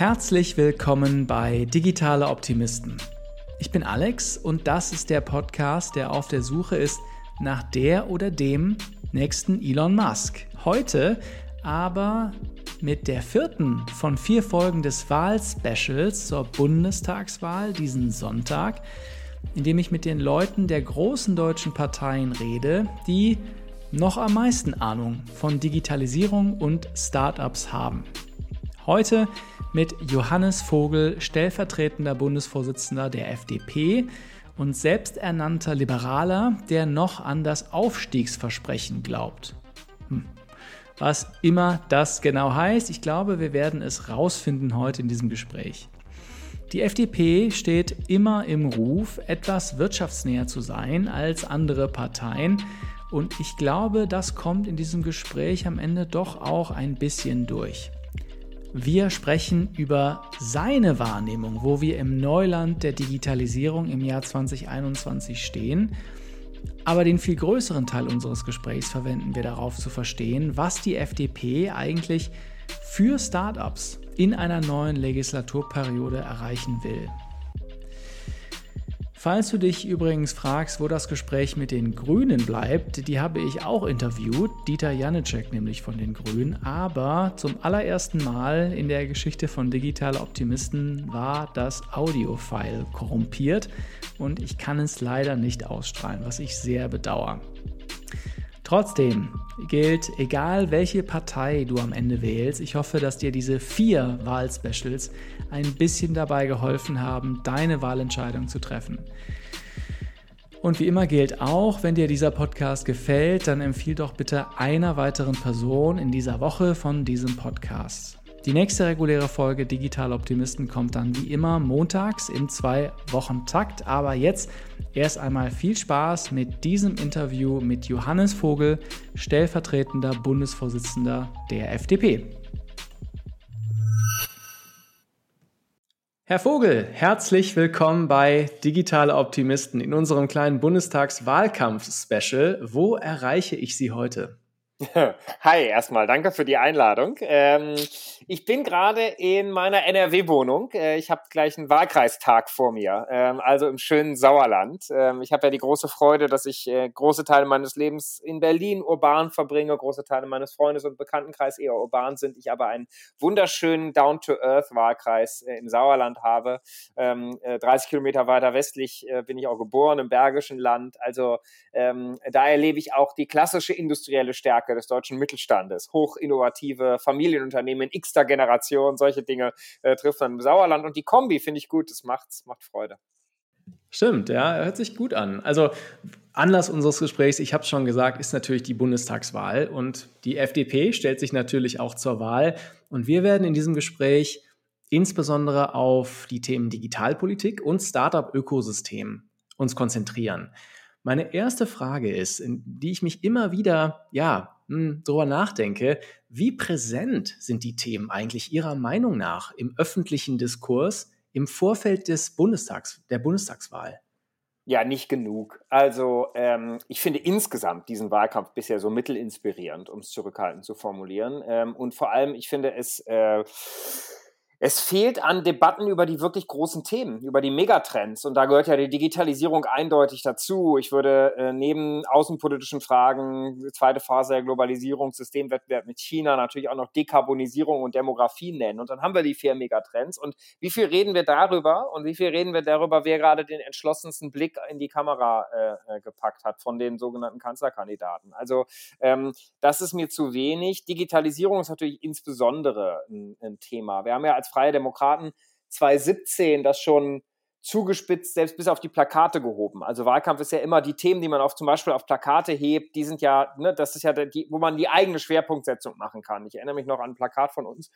Herzlich willkommen bei Digitale Optimisten. Ich bin Alex und das ist der Podcast, der auf der Suche ist nach der oder dem nächsten Elon Musk. Heute aber mit der vierten von vier Folgen des Wahlspecials zur Bundestagswahl diesen Sonntag, in dem ich mit den Leuten der großen deutschen Parteien rede, die noch am meisten Ahnung von Digitalisierung und Startups haben. Heute mit Johannes Vogel, stellvertretender Bundesvorsitzender der FDP und selbsternannter Liberaler, der noch an das Aufstiegsversprechen glaubt. Hm. Was immer das genau heißt, ich glaube, wir werden es rausfinden heute in diesem Gespräch. Die FDP steht immer im Ruf, etwas wirtschaftsnäher zu sein als andere Parteien. Und ich glaube, das kommt in diesem Gespräch am Ende doch auch ein bisschen durch. Wir sprechen über seine Wahrnehmung, wo wir im Neuland der Digitalisierung im Jahr 2021 stehen aber den viel größeren Teil unseres Gesprächs verwenden wir darauf zu verstehen, was die FDP eigentlich für Startups in einer neuen Legislaturperiode erreichen will. Falls du dich übrigens fragst, wo das Gespräch mit den Grünen bleibt, die habe ich auch interviewt, Dieter Janicek nämlich von den Grünen, aber zum allerersten Mal in der Geschichte von Digitale Optimisten war das Audiofile korrumpiert. Und ich kann es leider nicht ausstrahlen, was ich sehr bedauere. Trotzdem gilt, egal welche Partei du am Ende wählst, ich hoffe, dass dir diese vier Wahlspecials ein bisschen dabei geholfen haben, deine Wahlentscheidung zu treffen. Und wie immer gilt auch, wenn dir dieser Podcast gefällt, dann empfiehl doch bitte einer weiteren Person in dieser Woche von diesem Podcast. Die nächste reguläre Folge Digital Optimisten kommt dann wie immer montags im zwei Wochen Takt. Aber jetzt erst einmal viel Spaß mit diesem Interview mit Johannes Vogel, stellvertretender Bundesvorsitzender der FDP. Herr Vogel, herzlich willkommen bei Digitale Optimisten in unserem kleinen Bundestagswahlkampf-Special. Wo erreiche ich Sie heute? Hi, erstmal danke für die Einladung. Ähm, ich bin gerade in meiner NRW-Wohnung. Äh, ich habe gleich einen Wahlkreistag vor mir, ähm, also im schönen Sauerland. Ähm, ich habe ja die große Freude, dass ich äh, große Teile meines Lebens in Berlin urban verbringe, große Teile meines Freundes- und Bekanntenkreis eher urban sind. Ich aber einen wunderschönen Down-to-Earth-Wahlkreis äh, im Sauerland habe. Ähm, äh, 30 Kilometer weiter westlich äh, bin ich auch geboren, im Bergischen Land. Also ähm, da erlebe ich auch die klassische industrielle Stärke Stärke des deutschen Mittelstandes. Hochinnovative Familienunternehmen in x-ter Generation, solche Dinge äh, trifft man im Sauerland. Und die Kombi finde ich gut, das macht, macht Freude. Stimmt, ja, hört sich gut an. Also Anlass unseres Gesprächs, ich habe es schon gesagt, ist natürlich die Bundestagswahl und die FDP stellt sich natürlich auch zur Wahl und wir werden in diesem Gespräch insbesondere auf die Themen Digitalpolitik und Startup-Ökosystem uns konzentrieren. Meine erste Frage ist, die ich mich immer wieder ja hm, darüber nachdenke, wie präsent sind die Themen eigentlich Ihrer Meinung nach im öffentlichen Diskurs im Vorfeld des Bundestags, der Bundestagswahl? Ja, nicht genug. Also ähm, ich finde insgesamt diesen Wahlkampf bisher so mittelinspirierend, um es zurückhaltend zu formulieren. Ähm, und vor allem, ich finde es äh, es fehlt an Debatten über die wirklich großen Themen, über die Megatrends. Und da gehört ja die Digitalisierung eindeutig dazu. Ich würde äh, neben außenpolitischen Fragen, zweite Phase der Globalisierung, Systemwettbewerb mit China, natürlich auch noch Dekarbonisierung und Demografie nennen. Und dann haben wir die vier Megatrends. Und wie viel reden wir darüber und wie viel reden wir darüber, wer gerade den entschlossensten Blick in die Kamera äh, äh gepackt hat von den sogenannten Kanzlerkandidaten? Also ähm, das ist mir zu wenig. Digitalisierung ist natürlich insbesondere ein, ein Thema. Wir haben ja als Freie Demokraten 2017 das schon zugespitzt, selbst bis auf die Plakate gehoben. Also Wahlkampf ist ja immer die Themen, die man auf zum Beispiel auf Plakate hebt, die sind ja, ne, das ist ja die, wo man die eigene Schwerpunktsetzung machen kann. Ich erinnere mich noch an ein Plakat von uns.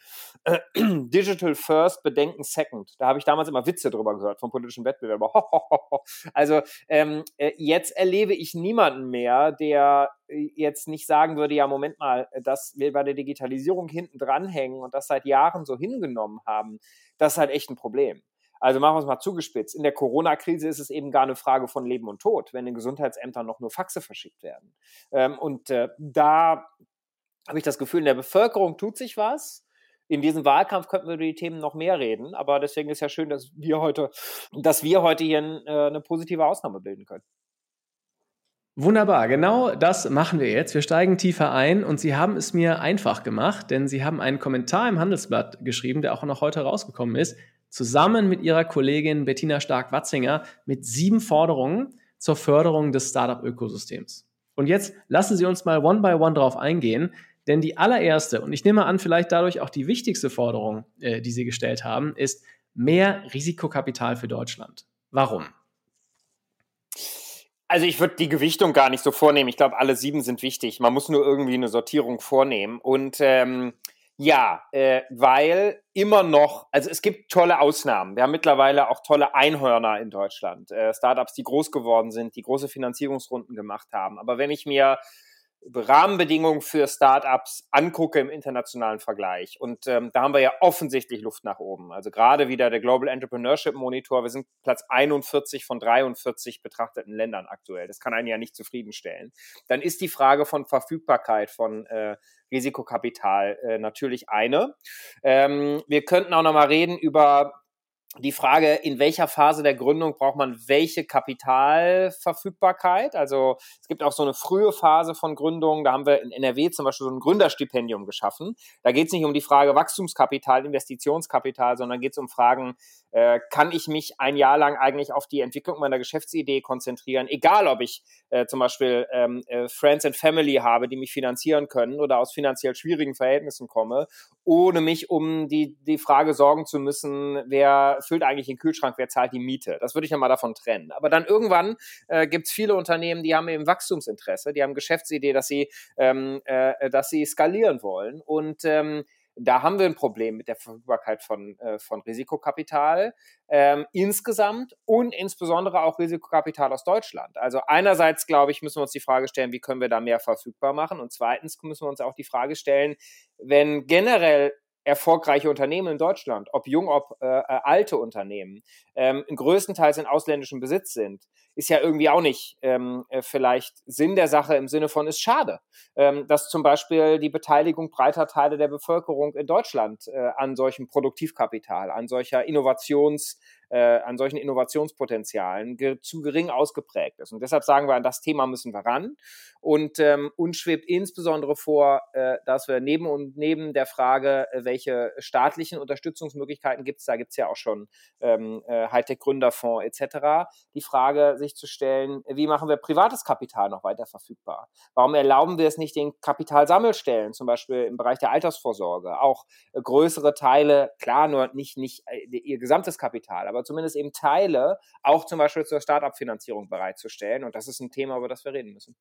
Äh, Digital First, Bedenken Second. Da habe ich damals immer Witze drüber gehört vom politischen Wettbewerber. also ähm, äh, jetzt erlebe ich niemanden mehr, der äh, jetzt nicht sagen würde, ja, Moment mal, dass wir bei der Digitalisierung hinten dranhängen und das seit Jahren so hingenommen haben, das ist halt echt ein Problem. Also machen wir es mal zugespitzt. In der Corona-Krise ist es eben gar eine Frage von Leben und Tod, wenn in Gesundheitsämtern noch nur Faxe verschickt werden. Ähm, und äh, da habe ich das Gefühl, in der Bevölkerung tut sich was. in diesem Wahlkampf könnten wir über die Themen noch mehr reden, aber deswegen ist ja schön, dass wir heute, dass wir heute hier äh, eine positive Ausnahme bilden können. Wunderbar, genau das machen wir jetzt. Wir steigen tiefer ein und Sie haben es mir einfach gemacht, denn Sie haben einen Kommentar im Handelsblatt geschrieben, der auch noch heute rausgekommen ist, zusammen mit Ihrer Kollegin Bettina Stark-Watzinger mit sieben Forderungen zur Förderung des Startup-Ökosystems. Und jetzt lassen Sie uns mal one by one drauf eingehen, denn die allererste, und ich nehme an, vielleicht dadurch auch die wichtigste Forderung, äh, die Sie gestellt haben, ist mehr Risikokapital für Deutschland. Warum? Also ich würde die Gewichtung gar nicht so vornehmen. Ich glaube, alle sieben sind wichtig. Man muss nur irgendwie eine Sortierung vornehmen. Und ähm, ja, äh, weil immer noch, also es gibt tolle Ausnahmen. Wir haben mittlerweile auch tolle Einhörner in Deutschland. Äh, Startups, die groß geworden sind, die große Finanzierungsrunden gemacht haben. Aber wenn ich mir Rahmenbedingungen für Startups angucke im internationalen Vergleich. Und ähm, da haben wir ja offensichtlich Luft nach oben. Also gerade wieder der Global Entrepreneurship Monitor. Wir sind Platz 41 von 43 betrachteten Ländern aktuell. Das kann einen ja nicht zufriedenstellen. Dann ist die Frage von Verfügbarkeit von äh, Risikokapital äh, natürlich eine. Ähm, wir könnten auch noch mal reden über die Frage, in welcher Phase der Gründung braucht man welche Kapitalverfügbarkeit? Also es gibt auch so eine frühe Phase von Gründung. Da haben wir in NRW zum Beispiel so ein Gründerstipendium geschaffen. Da geht es nicht um die Frage Wachstumskapital, Investitionskapital, sondern geht es um Fragen, äh, kann ich mich ein Jahr lang eigentlich auf die Entwicklung meiner Geschäftsidee konzentrieren, egal ob ich äh, zum Beispiel ähm, äh, Friends and Family habe, die mich finanzieren können oder aus finanziell schwierigen Verhältnissen komme, ohne mich um die, die Frage sorgen zu müssen, wer füllt eigentlich den Kühlschrank, wer zahlt die Miete. Das würde ich ja mal davon trennen. Aber dann irgendwann äh, gibt es viele Unternehmen, die haben eben Wachstumsinteresse, die haben Geschäftsidee, dass sie, ähm, äh, dass sie skalieren wollen. Und ähm, da haben wir ein Problem mit der Verfügbarkeit von, äh, von Risikokapital ähm, insgesamt und insbesondere auch Risikokapital aus Deutschland. Also einerseits, glaube ich, müssen wir uns die Frage stellen, wie können wir da mehr verfügbar machen? Und zweitens müssen wir uns auch die Frage stellen, wenn generell erfolgreiche Unternehmen in Deutschland, ob jung, ob äh, äh, alte Unternehmen, ähm, größtenteils in ausländischem Besitz sind, ist ja irgendwie auch nicht ähm, äh, vielleicht Sinn der Sache im Sinne von ist schade, ähm, dass zum Beispiel die Beteiligung breiter Teile der Bevölkerung in Deutschland äh, an solchem Produktivkapital, an solcher Innovations- äh, an solchen Innovationspotenzialen ge zu gering ausgeprägt ist. Und deshalb sagen wir, an das Thema müssen wir ran. Und ähm, uns schwebt insbesondere vor, äh, dass wir neben und neben der Frage, äh, welche staatlichen Unterstützungsmöglichkeiten gibt es, da gibt es ja auch schon ähm, äh, Hightech-Gründerfonds etc., die Frage sich zu stellen, wie machen wir privates Kapital noch weiter verfügbar? Warum erlauben wir es nicht den Kapitalsammelstellen, zum Beispiel im Bereich der Altersvorsorge, auch äh, größere Teile, klar, nur nicht, nicht äh, ihr gesamtes Kapital, aber zumindest eben Teile auch zum Beispiel zur Startup-Finanzierung bereitzustellen. Und das ist ein Thema, über das wir reden müssen.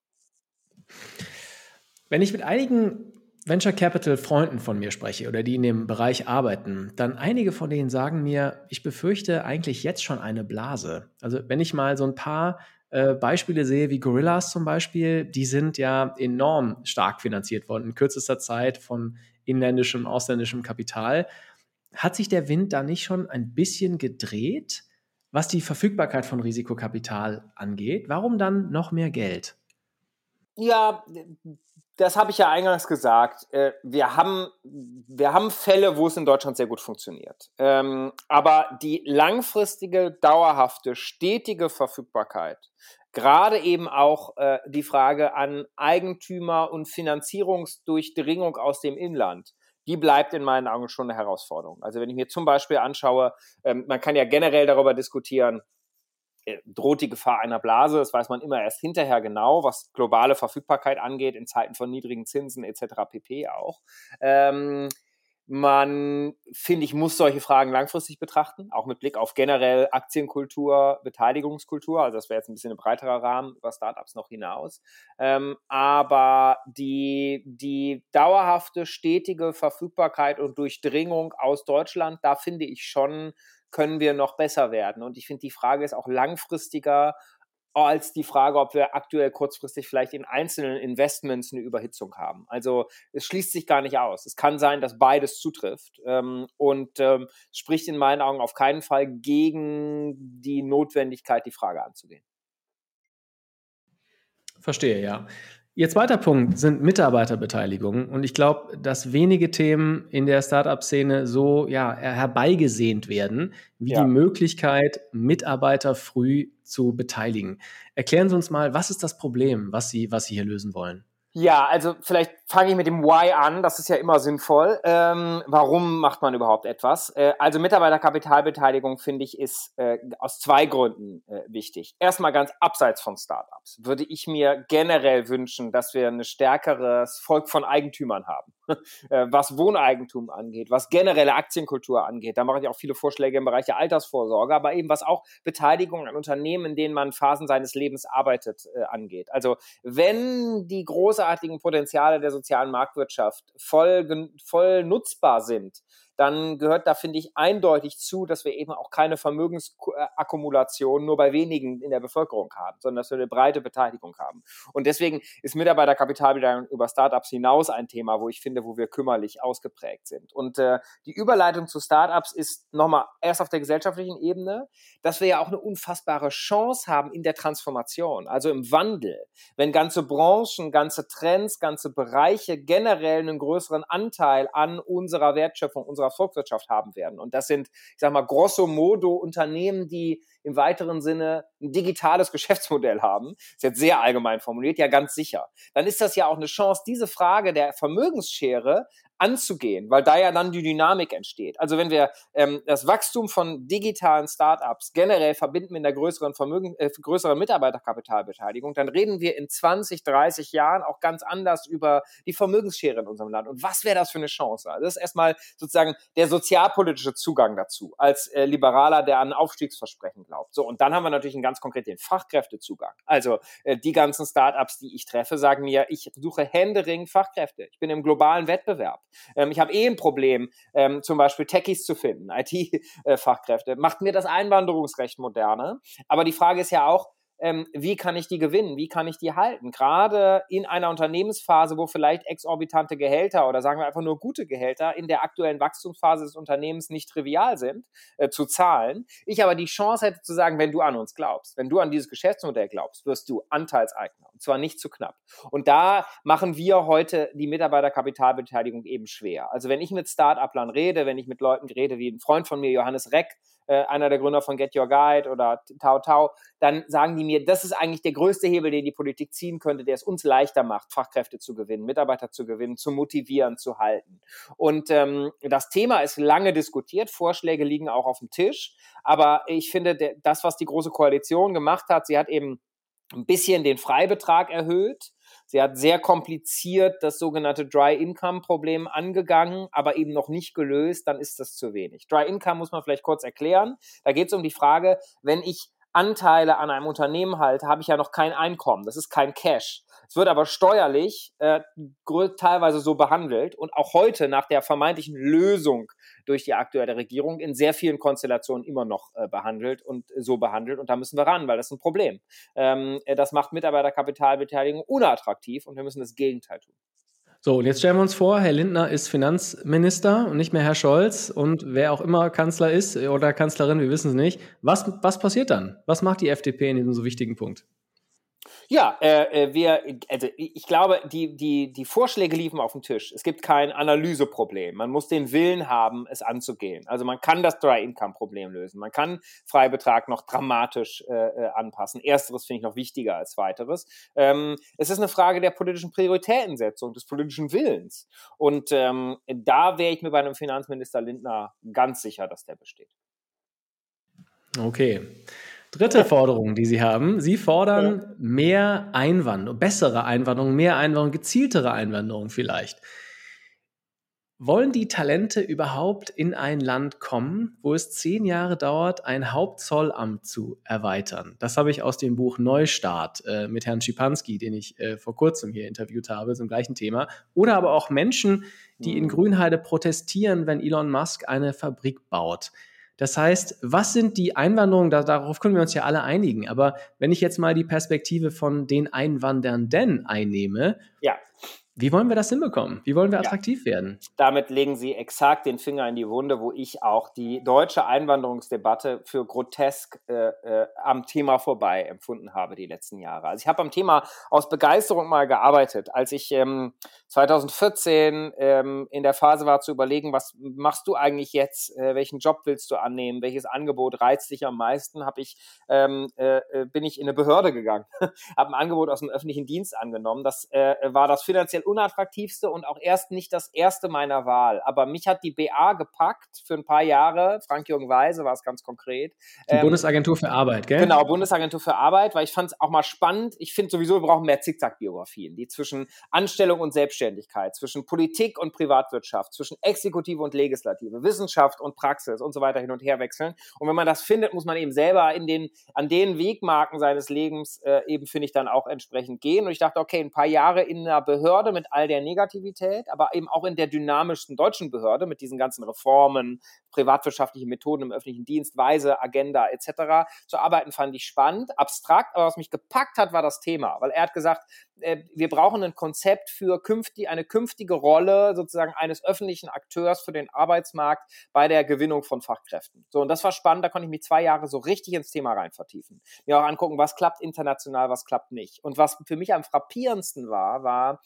Wenn ich mit einigen Venture Capital Freunden von mir spreche oder die in dem Bereich arbeiten, dann einige von denen sagen mir, ich befürchte eigentlich jetzt schon eine Blase. Also wenn ich mal so ein paar äh, Beispiele sehe, wie Gorillas zum Beispiel, die sind ja enorm stark finanziert worden in kürzester Zeit von inländischem, ausländischem Kapital. Hat sich der Wind da nicht schon ein bisschen gedreht, was die Verfügbarkeit von Risikokapital angeht? Warum dann noch mehr Geld? Ja, das habe ich ja eingangs gesagt. Äh, wir haben, wir haben Fälle, wo es in Deutschland sehr gut funktioniert. Ähm, aber die langfristige, dauerhafte, stetige Verfügbarkeit, gerade eben auch äh, die Frage an Eigentümer und Finanzierungsdurchdringung aus dem Inland, die bleibt in meinen Augen schon eine Herausforderung. Also wenn ich mir zum Beispiel anschaue, ähm, man kann ja generell darüber diskutieren, droht die Gefahr einer Blase. Das weiß man immer erst hinterher genau, was globale Verfügbarkeit angeht, in Zeiten von niedrigen Zinsen etc. pp. auch. Ähm, man, finde ich, muss solche Fragen langfristig betrachten, auch mit Blick auf generell Aktienkultur, Beteiligungskultur. Also das wäre jetzt ein bisschen ein breiterer Rahmen über Startups noch hinaus. Ähm, aber die, die dauerhafte, stetige Verfügbarkeit und Durchdringung aus Deutschland, da finde ich schon, können wir noch besser werden. Und ich finde, die Frage ist auch langfristiger als die Frage, ob wir aktuell kurzfristig vielleicht in einzelnen Investments eine Überhitzung haben. Also es schließt sich gar nicht aus. Es kann sein, dass beides zutrifft ähm, und ähm, spricht in meinen Augen auf keinen Fall gegen die Notwendigkeit, die Frage anzugehen. Verstehe, ja. Ihr zweiter Punkt sind Mitarbeiterbeteiligungen. Und ich glaube, dass wenige Themen in der Startup-Szene so ja, herbeigesehnt werden, wie ja. die Möglichkeit, Mitarbeiter früh zu beteiligen. Erklären Sie uns mal, was ist das Problem, was Sie, was Sie hier lösen wollen? Ja, also vielleicht fange ich mit dem Why an, das ist ja immer sinnvoll. Ähm, warum macht man überhaupt etwas? Äh, also Mitarbeiterkapitalbeteiligung, finde ich, ist äh, aus zwei Gründen äh, wichtig. Erstmal ganz abseits von Startups würde ich mir generell wünschen, dass wir ein stärkeres Volk von Eigentümern haben. Äh, was Wohneigentum angeht, was generelle Aktienkultur angeht. Da mache ich auch viele Vorschläge im Bereich der Altersvorsorge, aber eben was auch Beteiligung an Unternehmen, in denen man Phasen seines Lebens arbeitet, äh, angeht. Also wenn die großartigen Potenziale der sozialen Marktwirtschaft voll, voll nutzbar sind, dann gehört da, finde ich, eindeutig zu, dass wir eben auch keine Vermögensakkumulation nur bei wenigen in der Bevölkerung haben, sondern dass wir eine breite Beteiligung haben. Und deswegen ist Mitarbeiterkapitalbeteiligung über Startups hinaus ein Thema, wo ich finde, wo wir kümmerlich ausgeprägt sind. Und äh, die Überleitung zu Startups ist nochmal erst auf der gesellschaftlichen Ebene, dass wir ja auch eine unfassbare Chance haben in der Transformation, also im Wandel. Wenn ganze Branchen, ganze Trends, ganze Bereiche generell einen größeren Anteil an unserer Wertschöpfung, unserer unserer Volkswirtschaft haben werden. Und das sind, ich sage mal, grosso modo Unternehmen, die im weiteren Sinne ein digitales Geschäftsmodell haben. Ist jetzt sehr allgemein formuliert, ja ganz sicher. Dann ist das ja auch eine Chance, diese Frage der Vermögensschere anzugehen, weil da ja dann die Dynamik entsteht. Also wenn wir ähm, das Wachstum von digitalen Startups generell verbinden mit einer größeren Vermögen, äh, größeren Mitarbeiterkapitalbeteiligung, dann reden wir in 20, 30 Jahren auch ganz anders über die Vermögensschere in unserem Land. Und was wäre das für eine Chance? Also das ist erstmal sozusagen der sozialpolitische Zugang dazu, als äh, Liberaler, der an Aufstiegsversprechen glaubt. So, und dann haben wir natürlich einen ganz konkret den Fachkräftezugang. Also äh, die ganzen Startups, die ich treffe, sagen mir, ich suche händeringend Fachkräfte. Ich bin im globalen Wettbewerb. Ähm, ich habe eh ein Problem, ähm, zum Beispiel Techies zu finden, IT-Fachkräfte. Macht mir das Einwanderungsrecht moderner? Aber die Frage ist ja auch, ähm, wie kann ich die gewinnen, wie kann ich die halten. Gerade in einer Unternehmensphase, wo vielleicht exorbitante Gehälter oder sagen wir einfach nur gute Gehälter in der aktuellen Wachstumsphase des Unternehmens nicht trivial sind, äh, zu zahlen. Ich aber die Chance hätte zu sagen, wenn du an uns glaubst, wenn du an dieses Geschäftsmodell glaubst, wirst du Anteilseigner und zwar nicht zu knapp. Und da machen wir heute die Mitarbeiterkapitalbeteiligung eben schwer. Also wenn ich mit Start-Uplern rede, wenn ich mit Leuten rede, wie ein Freund von mir, Johannes Reck, äh, einer der Gründer von Get Your Guide oder Tau Tau, dann sagen die mir, das ist eigentlich der größte Hebel, den die Politik ziehen könnte, der es uns leichter macht, Fachkräfte zu gewinnen, Mitarbeiter zu gewinnen, zu motivieren, zu halten. Und ähm, das Thema ist lange diskutiert, Vorschläge liegen auch auf dem Tisch, aber ich finde, das, was die Große Koalition gemacht hat, sie hat eben ein bisschen den Freibetrag erhöht, Sie hat sehr kompliziert das sogenannte Dry Income Problem angegangen, aber eben noch nicht gelöst, dann ist das zu wenig. Dry Income muss man vielleicht kurz erklären. Da geht es um die Frage, wenn ich Anteile an einem Unternehmen halte, habe ich ja noch kein Einkommen. Das ist kein Cash. Es wird aber steuerlich äh, teilweise so behandelt und auch heute nach der vermeintlichen Lösung durch die aktuelle Regierung in sehr vielen Konstellationen immer noch äh, behandelt und so behandelt. Und da müssen wir ran, weil das ist ein Problem. Ähm, äh, das macht Mitarbeiterkapitalbeteiligung unattraktiv und wir müssen das Gegenteil tun. So, und jetzt stellen wir uns vor, Herr Lindner ist Finanzminister und nicht mehr Herr Scholz und wer auch immer Kanzler ist oder Kanzlerin, wir wissen es nicht. Was, was passiert dann? Was macht die FDP in diesem so wichtigen Punkt? Ja, äh, äh, wir, also ich glaube, die, die, die Vorschläge liefen auf dem Tisch. Es gibt kein Analyseproblem. Man muss den Willen haben, es anzugehen. Also man kann das Dry-Income-Problem lösen. Man kann Freibetrag noch dramatisch äh, äh, anpassen. Ersteres finde ich noch wichtiger als weiteres. Ähm, es ist eine Frage der politischen Prioritätensetzung, des politischen Willens. Und ähm, da wäre ich mir bei einem Finanzminister Lindner ganz sicher, dass der besteht. Okay. Dritte Forderung, die Sie haben. Sie fordern ja. mehr Einwanderung, bessere Einwanderung, mehr Einwanderung, gezieltere Einwanderung vielleicht. Wollen die Talente überhaupt in ein Land kommen, wo es zehn Jahre dauert, ein Hauptzollamt zu erweitern? Das habe ich aus dem Buch Neustart äh, mit Herrn Schipanski, den ich äh, vor kurzem hier interviewt habe, zum gleichen Thema. Oder aber auch Menschen, die in mhm. Grünheide protestieren, wenn Elon Musk eine Fabrik baut. Das heißt, was sind die Einwanderungen? Da, darauf können wir uns ja alle einigen. Aber wenn ich jetzt mal die Perspektive von den Einwandernden einnehme, ja. Wie wollen wir das hinbekommen? Wie wollen wir attraktiv ja. werden? Damit legen Sie exakt den Finger in die Wunde, wo ich auch die deutsche Einwanderungsdebatte für grotesk äh, äh, am Thema vorbei empfunden habe die letzten Jahre. Also ich habe am Thema aus Begeisterung mal gearbeitet, als ich ähm, 2014 ähm, in der Phase war zu überlegen, was machst du eigentlich jetzt, äh, welchen Job willst du annehmen, welches Angebot reizt dich am meisten, habe ich ähm, äh, äh, bin ich in eine Behörde gegangen, habe ein Angebot aus dem öffentlichen Dienst angenommen. Das äh, war das finanziell unattraktivste und auch erst nicht das erste meiner Wahl. Aber mich hat die BA gepackt für ein paar Jahre. Frank-Jürgen Weise war es ganz konkret. Die ähm, Bundesagentur für Arbeit, gell? Genau, Bundesagentur für Arbeit, weil ich fand es auch mal spannend. Ich finde sowieso, wir brauchen mehr Zickzack-Biografien, die zwischen Anstellung und Selbstständigkeit, zwischen Politik und Privatwirtschaft, zwischen Exekutive und Legislative, Wissenschaft und Praxis und so weiter hin und her wechseln. Und wenn man das findet, muss man eben selber in den, an den Wegmarken seines Lebens äh, eben, finde ich, dann auch entsprechend gehen. Und ich dachte, okay, ein paar Jahre in einer Behörde mit all der Negativität, aber eben auch in der dynamischsten deutschen Behörde mit diesen ganzen Reformen, privatwirtschaftliche Methoden im öffentlichen Dienst, Weise, Agenda etc. zu arbeiten, fand ich spannend, abstrakt, aber was mich gepackt hat, war das Thema, weil er hat gesagt, äh, wir brauchen ein Konzept für künftig, eine künftige Rolle sozusagen eines öffentlichen Akteurs für den Arbeitsmarkt bei der Gewinnung von Fachkräften. So, und das war spannend, da konnte ich mich zwei Jahre so richtig ins Thema rein vertiefen. Mir auch angucken, was klappt international, was klappt nicht. Und was für mich am frappierendsten war, war,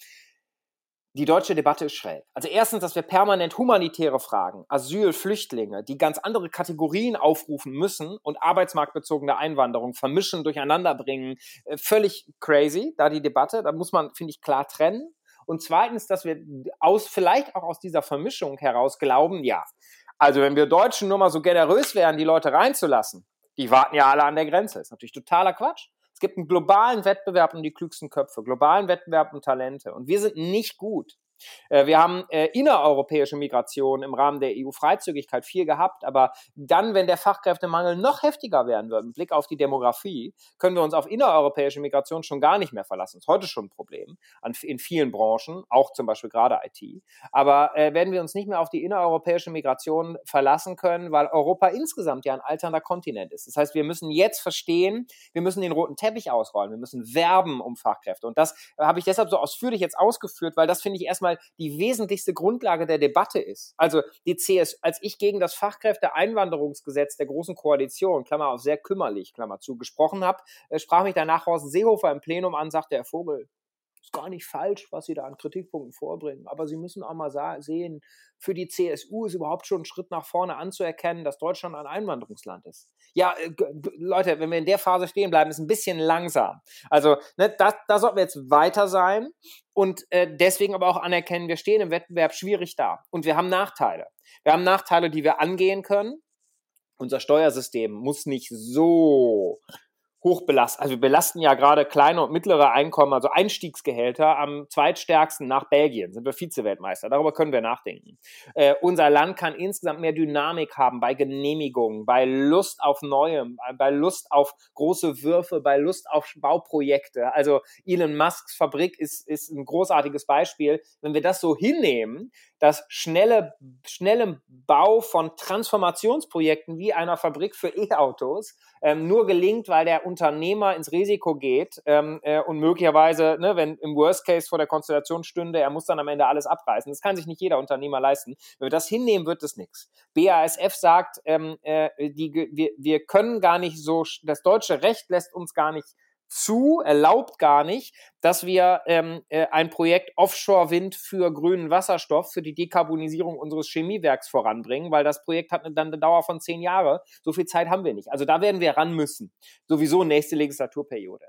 die deutsche Debatte ist schräg. Also erstens, dass wir permanent humanitäre Fragen, Asyl, Flüchtlinge, die ganz andere Kategorien aufrufen müssen und arbeitsmarktbezogene Einwanderung vermischen, durcheinander bringen, äh, völlig crazy, da die Debatte, da muss man, finde ich, klar trennen. Und zweitens, dass wir aus, vielleicht auch aus dieser Vermischung heraus glauben, ja, also wenn wir Deutschen nur mal so generös wären, die Leute reinzulassen, die warten ja alle an der Grenze. Ist natürlich totaler Quatsch. Es gibt einen globalen Wettbewerb um die klügsten Köpfe, globalen Wettbewerb um Talente. Und wir sind nicht gut wir haben äh, innereuropäische Migration im Rahmen der EU-Freizügigkeit viel gehabt, aber dann, wenn der Fachkräftemangel noch heftiger werden wird, mit Blick auf die Demografie, können wir uns auf innereuropäische Migration schon gar nicht mehr verlassen. Das ist heute schon ein Problem an, in vielen Branchen, auch zum Beispiel gerade IT. Aber äh, werden wir uns nicht mehr auf die innereuropäische Migration verlassen können, weil Europa insgesamt ja ein alternder Kontinent ist. Das heißt, wir müssen jetzt verstehen, wir müssen den roten Teppich ausrollen, wir müssen werben um Fachkräfte. Und das habe ich deshalb so ausführlich jetzt ausgeführt, weil das finde ich erstmal erstmal die wesentlichste Grundlage der Debatte ist. Also die CS, als ich gegen das Fachkräfteeinwanderungsgesetz der Großen Koalition, Klammer auf sehr kümmerlich, Klammer zu, gesprochen habe, äh, sprach mich danach Horst Seehofer im Plenum an, sagte Herr Vogel, ist gar nicht falsch, was Sie da an Kritikpunkten vorbringen. Aber Sie müssen auch mal sehen, für die CSU ist überhaupt schon ein Schritt nach vorne anzuerkennen, dass Deutschland ein Einwanderungsland ist. Ja, äh, Leute, wenn wir in der Phase stehen bleiben, ist ein bisschen langsam. Also ne, da, da sollten wir jetzt weiter sein und äh, deswegen aber auch anerkennen, wir stehen im Wettbewerb schwierig da und wir haben Nachteile. Wir haben Nachteile, die wir angehen können. Unser Steuersystem muss nicht so hoch belastet. Also wir belasten ja gerade kleine und mittlere Einkommen, also Einstiegsgehälter am zweitstärksten nach Belgien, sind wir Vize-Weltmeister. Darüber können wir nachdenken. Äh, unser Land kann insgesamt mehr Dynamik haben bei Genehmigungen, bei Lust auf Neuem, bei Lust auf große Würfe, bei Lust auf Bauprojekte. Also Elon Musks Fabrik ist, ist ein großartiges Beispiel. Wenn wir das so hinnehmen, dass schnelle, schnelle Bau von Transformationsprojekten wie einer Fabrik für E-Autos ähm, nur gelingt, weil der Unternehmer ins Risiko geht ähm, äh, und möglicherweise, ne, wenn im Worst Case vor der Konstellation stünde, er muss dann am Ende alles abreißen. Das kann sich nicht jeder Unternehmer leisten. Wenn wir das hinnehmen, wird es nichts. BASF sagt, ähm, äh, die, wir, wir können gar nicht so, das deutsche Recht lässt uns gar nicht zu, erlaubt gar nicht, dass wir ähm, äh, ein Projekt Offshore-Wind für grünen Wasserstoff für die Dekarbonisierung unseres Chemiewerks voranbringen, weil das Projekt hat dann eine Dauer von zehn Jahre. So viel Zeit haben wir nicht. Also da werden wir ran müssen. Sowieso nächste Legislaturperiode.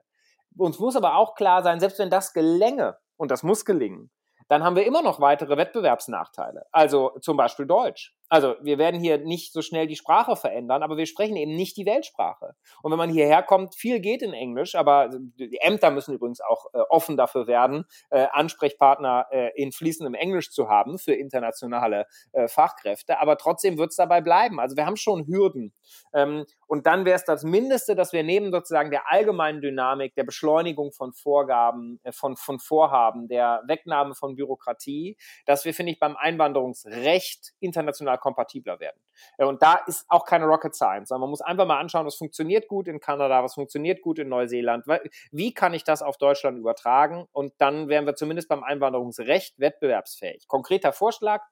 Uns muss aber auch klar sein, selbst wenn das gelänge, und das muss gelingen, dann haben wir immer noch weitere Wettbewerbsnachteile. Also zum Beispiel Deutsch. Also wir werden hier nicht so schnell die Sprache verändern, aber wir sprechen eben nicht die Weltsprache. Und wenn man hierher kommt, viel geht in Englisch, aber die Ämter müssen übrigens auch äh, offen dafür werden, äh, Ansprechpartner äh, in fließendem Englisch zu haben für internationale äh, Fachkräfte. Aber trotzdem wird es dabei bleiben. Also wir haben schon Hürden. Ähm, und dann wäre es das Mindeste, dass wir neben sozusagen der allgemeinen Dynamik, der Beschleunigung von Vorgaben, äh, von, von Vorhaben, der Wegnahme von Bürokratie, dass wir, finde ich, beim Einwanderungsrecht international kompatibler werden. Und da ist auch keine Rocket Science, sondern man muss einfach mal anschauen, was funktioniert gut in Kanada, was funktioniert gut in Neuseeland, wie kann ich das auf Deutschland übertragen und dann wären wir zumindest beim Einwanderungsrecht wettbewerbsfähig. Konkreter Vorschlag,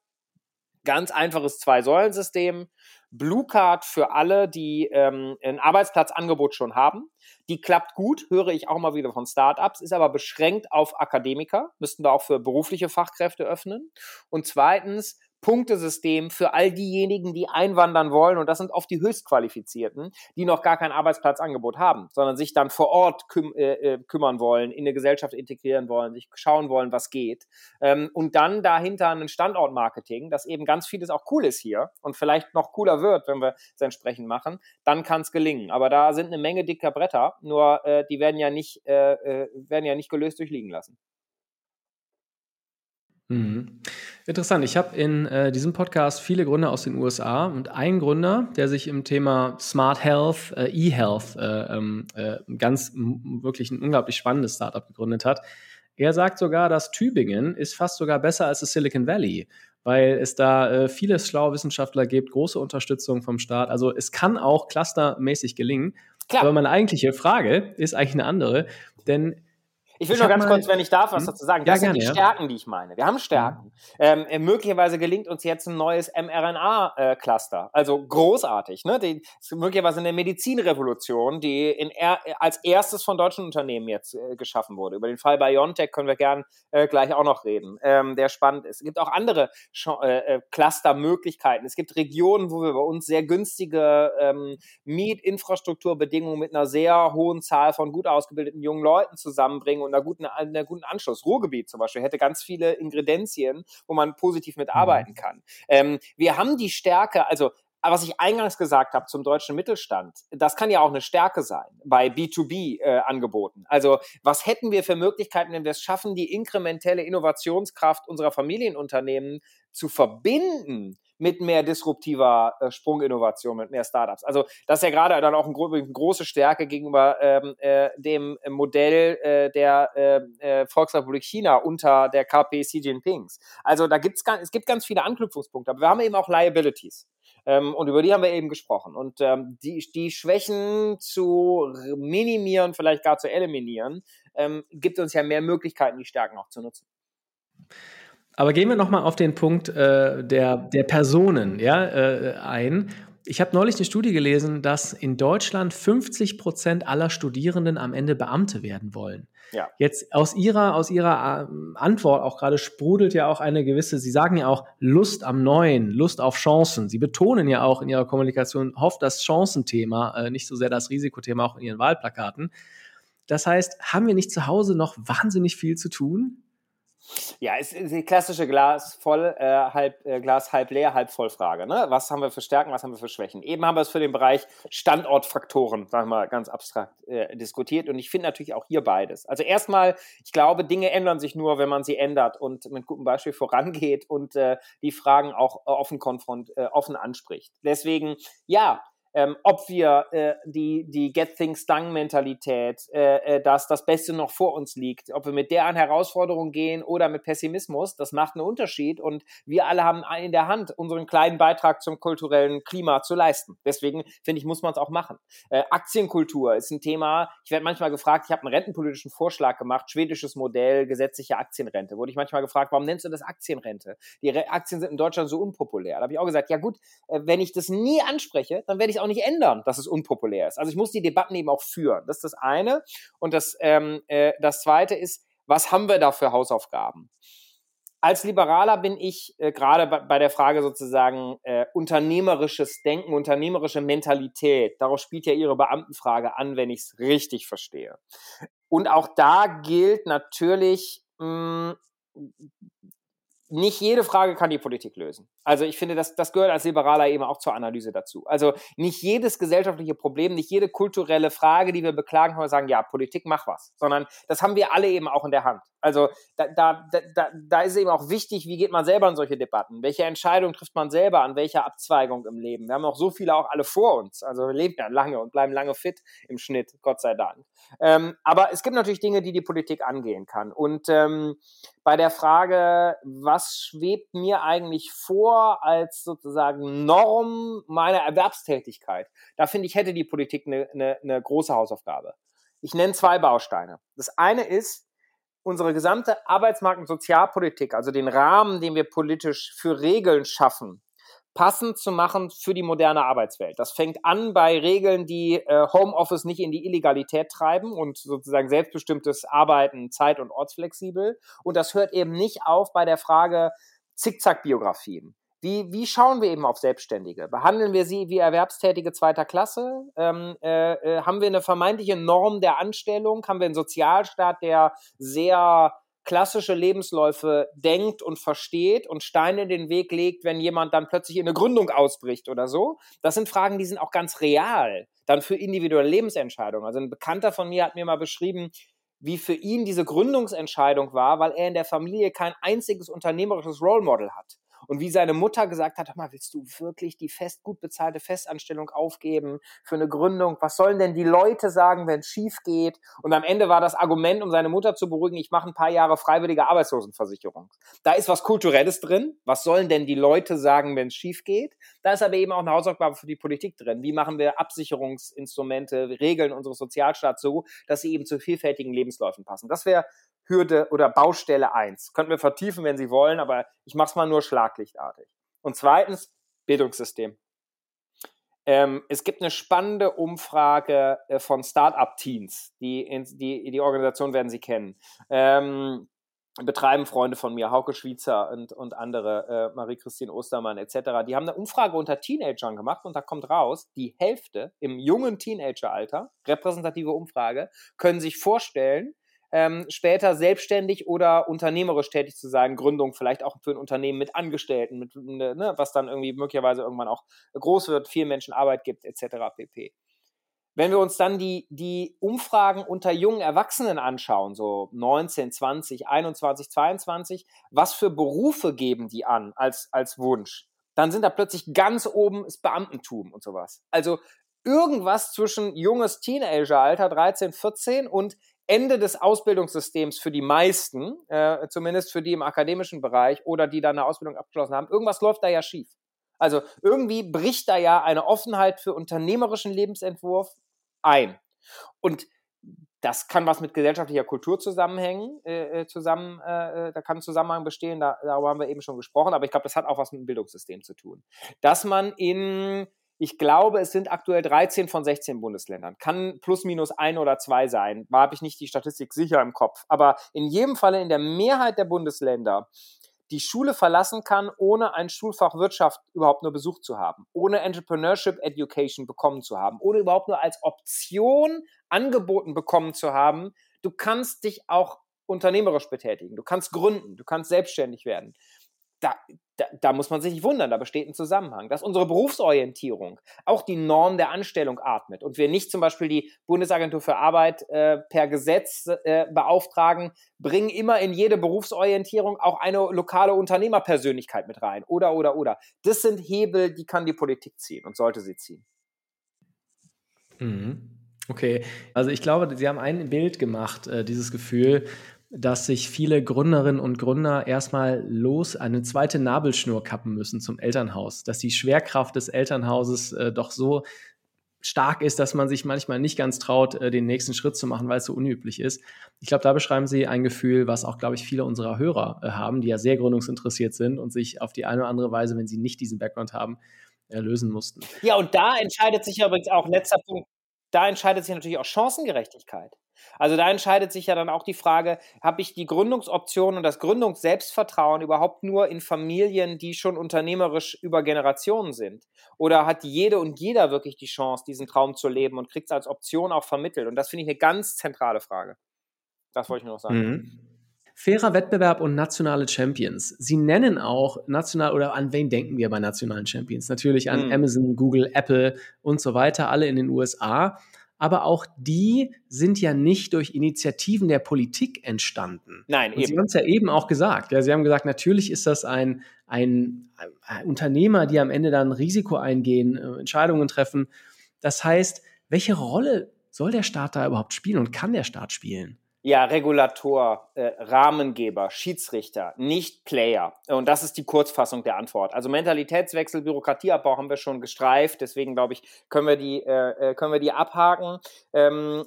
ganz einfaches Zwei-Säulen-System. Blue Card für alle, die ähm, ein Arbeitsplatzangebot schon haben. Die klappt gut, höre ich auch mal wieder von Startups, ist aber beschränkt auf Akademiker, müssten wir auch für berufliche Fachkräfte öffnen. Und zweitens, Punktesystem für all diejenigen, die einwandern wollen. Und das sind oft die Höchstqualifizierten, die noch gar kein Arbeitsplatzangebot haben, sondern sich dann vor Ort küm äh, äh, kümmern wollen, in eine Gesellschaft integrieren wollen, sich schauen wollen, was geht. Ähm, und dann dahinter ein Standortmarketing, das eben ganz vieles auch cool ist hier und vielleicht noch cooler wird, wenn wir es entsprechend machen, dann kann es gelingen. Aber da sind eine Menge dicker Bretter, nur äh, die werden ja nicht, äh, äh werden ja nicht gelöst durchliegen lassen. Mhm. Interessant. Ich habe in äh, diesem Podcast viele Gründer aus den USA und ein Gründer, der sich im Thema Smart Health, äh, E-Health, äh, ähm, äh ganz wirklich ein unglaublich spannendes Startup gegründet hat. Er sagt sogar, dass Tübingen ist fast sogar besser als das Silicon Valley, weil es da äh, viele schlaue Wissenschaftler gibt, große Unterstützung vom Staat. Also es kann auch clustermäßig gelingen. Klar. Aber meine eigentliche Frage ist eigentlich eine andere, denn ich will ich nur ganz mal, kurz, wenn ich darf, was hm? dazu sagen. Das ja, sind gerne, die Stärken, die ich meine. Wir haben Stärken. Ähm, äh, möglicherweise gelingt uns jetzt ein neues mRNA-Cluster. also großartig. Ne? Die, möglicherweise eine Medizinrevolution, die in als erstes von deutschen Unternehmen jetzt äh, geschaffen wurde. Über den Fall BioNTech können wir gern äh, gleich auch noch reden, ähm, der spannend ist. Es gibt auch andere äh, äh, Cluster-Möglichkeiten. Es gibt Regionen, wo wir bei uns sehr günstige ähm, Miet-Infrastrukturbedingungen mit einer sehr hohen Zahl von gut ausgebildeten jungen Leuten zusammenbringen und einer guten, einer guten Anschluss. Ruhrgebiet zum Beispiel hätte ganz viele Ingredienzien, wo man positiv mitarbeiten mhm. kann. Ähm, wir haben die Stärke, also was ich eingangs gesagt habe zum deutschen Mittelstand, das kann ja auch eine Stärke sein bei B2B-Angeboten. Äh, also was hätten wir für Möglichkeiten, wenn wir es schaffen, die inkrementelle Innovationskraft unserer Familienunternehmen zu verbinden mit mehr disruptiver äh, Sprunginnovation, mit mehr Startups. Also das ist ja gerade dann auch eine, eine große Stärke gegenüber ähm, äh, dem Modell äh, der ähm, äh, Volksrepublik China unter der KP Xi Jinpings. Also da gibt's es gibt ganz viele Anknüpfungspunkte, aber wir haben eben auch Liabilities. Ähm, und über die haben wir eben gesprochen. Und ähm, die, die Schwächen zu minimieren, vielleicht gar zu eliminieren, ähm, gibt uns ja mehr Möglichkeiten, die Stärken auch zu nutzen. Aber gehen wir nochmal auf den Punkt äh, der, der Personen ja, äh, ein. Ich habe neulich eine Studie gelesen, dass in Deutschland 50 Prozent aller Studierenden am Ende Beamte werden wollen. Ja. Jetzt aus Ihrer, aus Ihrer äh, Antwort auch gerade sprudelt ja auch eine gewisse, Sie sagen ja auch Lust am Neuen, Lust auf Chancen. Sie betonen ja auch in Ihrer Kommunikation oft das Chancenthema, äh, nicht so sehr das Risikothema auch in Ihren Wahlplakaten. Das heißt, haben wir nicht zu Hause noch wahnsinnig viel zu tun? Ja, es ist die klassische Glas voll, äh, halb, äh, Glas halb leer, halb voll Frage. Ne? Was haben wir für Stärken, was haben wir für Schwächen? Eben haben wir es für den Bereich Standortfaktoren, sagen wir mal ganz abstrakt, äh, diskutiert. Und ich finde natürlich auch hier beides. Also erstmal, ich glaube, Dinge ändern sich nur, wenn man sie ändert und mit gutem Beispiel vorangeht und äh, die Fragen auch offen konfront, äh, offen anspricht. Deswegen, ja, ähm, ob wir äh, die, die Get Things Done Mentalität, äh, äh, dass das Beste noch vor uns liegt, ob wir mit der an Herausforderungen gehen oder mit Pessimismus, das macht einen Unterschied und wir alle haben in der Hand, unseren kleinen Beitrag zum kulturellen Klima zu leisten. Deswegen finde ich, muss man es auch machen. Äh, Aktienkultur ist ein Thema, ich werde manchmal gefragt, ich habe einen rentenpolitischen Vorschlag gemacht, schwedisches Modell, gesetzliche Aktienrente. Wurde ich manchmal gefragt, warum nennst du das Aktienrente? Die Re Aktien sind in Deutschland so unpopulär. Da habe ich auch gesagt, ja gut, äh, wenn ich das nie anspreche, dann werde ich auch auch nicht ändern, dass es unpopulär ist. Also ich muss die Debatten eben auch führen. Das ist das eine. Und das, ähm, äh, das zweite ist, was haben wir da für Hausaufgaben? Als Liberaler bin ich äh, gerade bei, der Frage sozusagen äh, unternehmerisches Denken, unternehmerische Mentalität. Darauf spielt ja Ihre Beamtenfrage an, wenn ich es richtig verstehe. Und auch da gilt natürlich, mh, hm, nicht jede Frage kann die Politik lösen. Also ich finde, das, das gehört als Liberaler eben auch zur Analyse dazu. Also nicht jedes gesellschaftliche Problem, nicht jede kulturelle Frage, die wir beklagen, können wir sagen, ja, Politik, mach was. Sondern das haben wir alle eben auch in der Hand. Also da, da, da, da ist eben auch wichtig, wie geht man selber in solche Debatten? Welche Entscheidung trifft man selber an welcher Abzweigung im Leben? Wir haben auch so viele auch alle vor uns. Also wir leben ja lange und bleiben lange fit im Schnitt, Gott sei Dank. Ähm, aber es gibt natürlich Dinge, die die Politik angehen kann. Und ähm, bei der Frage, was schwebt mir eigentlich vor, vor als sozusagen Norm meiner Erwerbstätigkeit. Da finde ich, hätte die Politik eine, eine, eine große Hausaufgabe. Ich nenne zwei Bausteine. Das eine ist, unsere gesamte Arbeitsmarkt- und Sozialpolitik, also den Rahmen, den wir politisch für Regeln schaffen, passend zu machen für die moderne Arbeitswelt. Das fängt an bei Regeln, die äh, Homeoffice nicht in die Illegalität treiben und sozusagen selbstbestimmtes Arbeiten zeit- und ortsflexibel. Und das hört eben nicht auf bei der Frage Zickzack-Biografien. Wie, wie schauen wir eben auf Selbstständige? Behandeln wir sie wie Erwerbstätige zweiter Klasse? Ähm, äh, äh, haben wir eine vermeintliche Norm der Anstellung? Haben wir einen Sozialstaat, der sehr klassische Lebensläufe denkt und versteht und Steine in den Weg legt, wenn jemand dann plötzlich in eine Gründung ausbricht oder so. Das sind Fragen, die sind auch ganz real, dann für individuelle Lebensentscheidungen. Also ein Bekannter von mir hat mir mal beschrieben, wie für ihn diese Gründungsentscheidung war, weil er in der Familie kein einziges unternehmerisches Role Model hat. Und wie seine Mutter gesagt hat, mal, willst du wirklich die fest gut bezahlte Festanstellung aufgeben für eine Gründung? Was sollen denn die Leute sagen, wenn es schief geht? Und am Ende war das Argument, um seine Mutter zu beruhigen, ich mache ein paar Jahre freiwillige Arbeitslosenversicherung. Da ist was Kulturelles drin. Was sollen denn die Leute sagen, wenn es schief geht? Da ist aber eben auch eine Hausaufgabe für die Politik drin. Wie machen wir Absicherungsinstrumente, Regeln unseres Sozialstaats so, dass sie eben zu vielfältigen Lebensläufen passen? Das wäre Hürde oder Baustelle eins. Könnten wir vertiefen, wenn Sie wollen, aber ich mache es mal nur schlaglichtartig. Und zweitens, Bildungssystem. Ähm, es gibt eine spannende Umfrage äh, von Startup-Teens. Die, die, die Organisation werden Sie kennen. Ähm, betreiben Freunde von mir, Hauke Schweizer und, und andere, äh, Marie-Christine Ostermann etc., die haben eine Umfrage unter Teenagern gemacht und da kommt raus, die Hälfte im jungen Teenageralter, repräsentative Umfrage, können sich vorstellen, ähm, später selbstständig oder unternehmerisch tätig zu sein, Gründung vielleicht auch für ein Unternehmen mit Angestellten, mit, ne, ne, was dann irgendwie möglicherweise irgendwann auch groß wird, vielen Menschen Arbeit gibt, etc. pp. Wenn wir uns dann die, die Umfragen unter jungen Erwachsenen anschauen, so 19, 20, 21, 22, was für Berufe geben die an als, als Wunsch? Dann sind da plötzlich ganz oben das Beamtentum und sowas. Also irgendwas zwischen junges Teenageralter, 13, 14 und Ende des Ausbildungssystems für die meisten, äh, zumindest für die im akademischen Bereich oder die dann eine Ausbildung abgeschlossen haben, irgendwas läuft da ja schief. Also irgendwie bricht da ja eine Offenheit für unternehmerischen Lebensentwurf ein. Und das kann was mit gesellschaftlicher Kultur zusammenhängen, äh, äh zusammen, äh, äh, da kann ein Zusammenhang bestehen, da, darüber haben wir eben schon gesprochen, aber ich glaube, das hat auch was mit dem Bildungssystem zu tun. Dass man in ich glaube, es sind aktuell 13 von 16 Bundesländern. Kann plus minus ein oder zwei sein. Da habe ich nicht die Statistik sicher im Kopf. Aber in jedem Falle in der Mehrheit der Bundesländer die Schule verlassen kann, ohne ein Schulfach Wirtschaft überhaupt nur besucht zu haben, ohne Entrepreneurship Education bekommen zu haben, ohne überhaupt nur als Option angeboten bekommen zu haben, du kannst dich auch unternehmerisch betätigen, du kannst gründen, du kannst selbstständig werden da, da, da, muss man sich nicht wundern, da besteht ein Zusammenhang. Dass unsere Berufsorientierung auch die Norm der Anstellung atmet und wir nicht zum Beispiel die Bundesagentur für Arbeit äh, per Gesetz äh, beauftragen, bringen immer in jede Berufsorientierung auch eine lokale Unternehmerpersönlichkeit mit rein. Oder, oder, oder. Das sind Hebel, die kann die Politik ziehen und sollte sie ziehen. Mhm. Okay, also ich glaube, Sie haben ein Bild gemacht, äh, dieses Gefühl, dass sich viele Gründerinnen und Gründer erstmal los eine zweite Nabelschnur kappen müssen zum Elternhaus, dass die Schwerkraft des Elternhauses äh, doch so stark ist, dass man sich manchmal nicht ganz traut, äh, den nächsten Schritt zu machen, weil es so unüblich ist. Ich glaube, da beschreiben Sie ein Gefühl, was auch, glaube ich, viele unserer Hörer äh, haben, die ja sehr gründungsinteressiert sind und sich auf die eine oder andere Weise, wenn sie nicht diesen Background haben, lösen mussten. Ja, und da entscheidet sich übrigens auch, letzter Punkt, da entscheidet sich natürlich auch Chancengerechtigkeit. Also da entscheidet sich ja dann auch die Frage, habe ich die Gründungsoption und das Gründungsselbstvertrauen überhaupt nur in Familien, die schon unternehmerisch über Generationen sind? Oder hat jede und jeder wirklich die Chance, diesen Traum zu leben und kriegt es als Option auch vermittelt? Und das finde ich eine ganz zentrale Frage. Das wollte ich nur noch sagen. Mhm. Fairer Wettbewerb und nationale Champions. Sie nennen auch national oder an wen denken wir bei nationalen Champions? Natürlich an mhm. Amazon, Google, Apple und so weiter, alle in den USA aber auch die sind ja nicht durch Initiativen der Politik entstanden. Nein, und eben. Sie haben es ja eben auch gesagt. Ja, Sie haben gesagt, natürlich ist das ein, ein, ein Unternehmer, die am Ende dann Risiko eingehen, äh, Entscheidungen treffen. Das heißt, welche Rolle soll der Staat da überhaupt spielen und kann der Staat spielen? Ja, Regulator, äh, Rahmengeber, Schiedsrichter, nicht Player. Und das ist die Kurzfassung der Antwort. Also Mentalitätswechsel, Bürokratieabbau haben wir schon gestreift. Deswegen glaube ich, können wir die, äh, äh, können wir die abhaken. Ähm,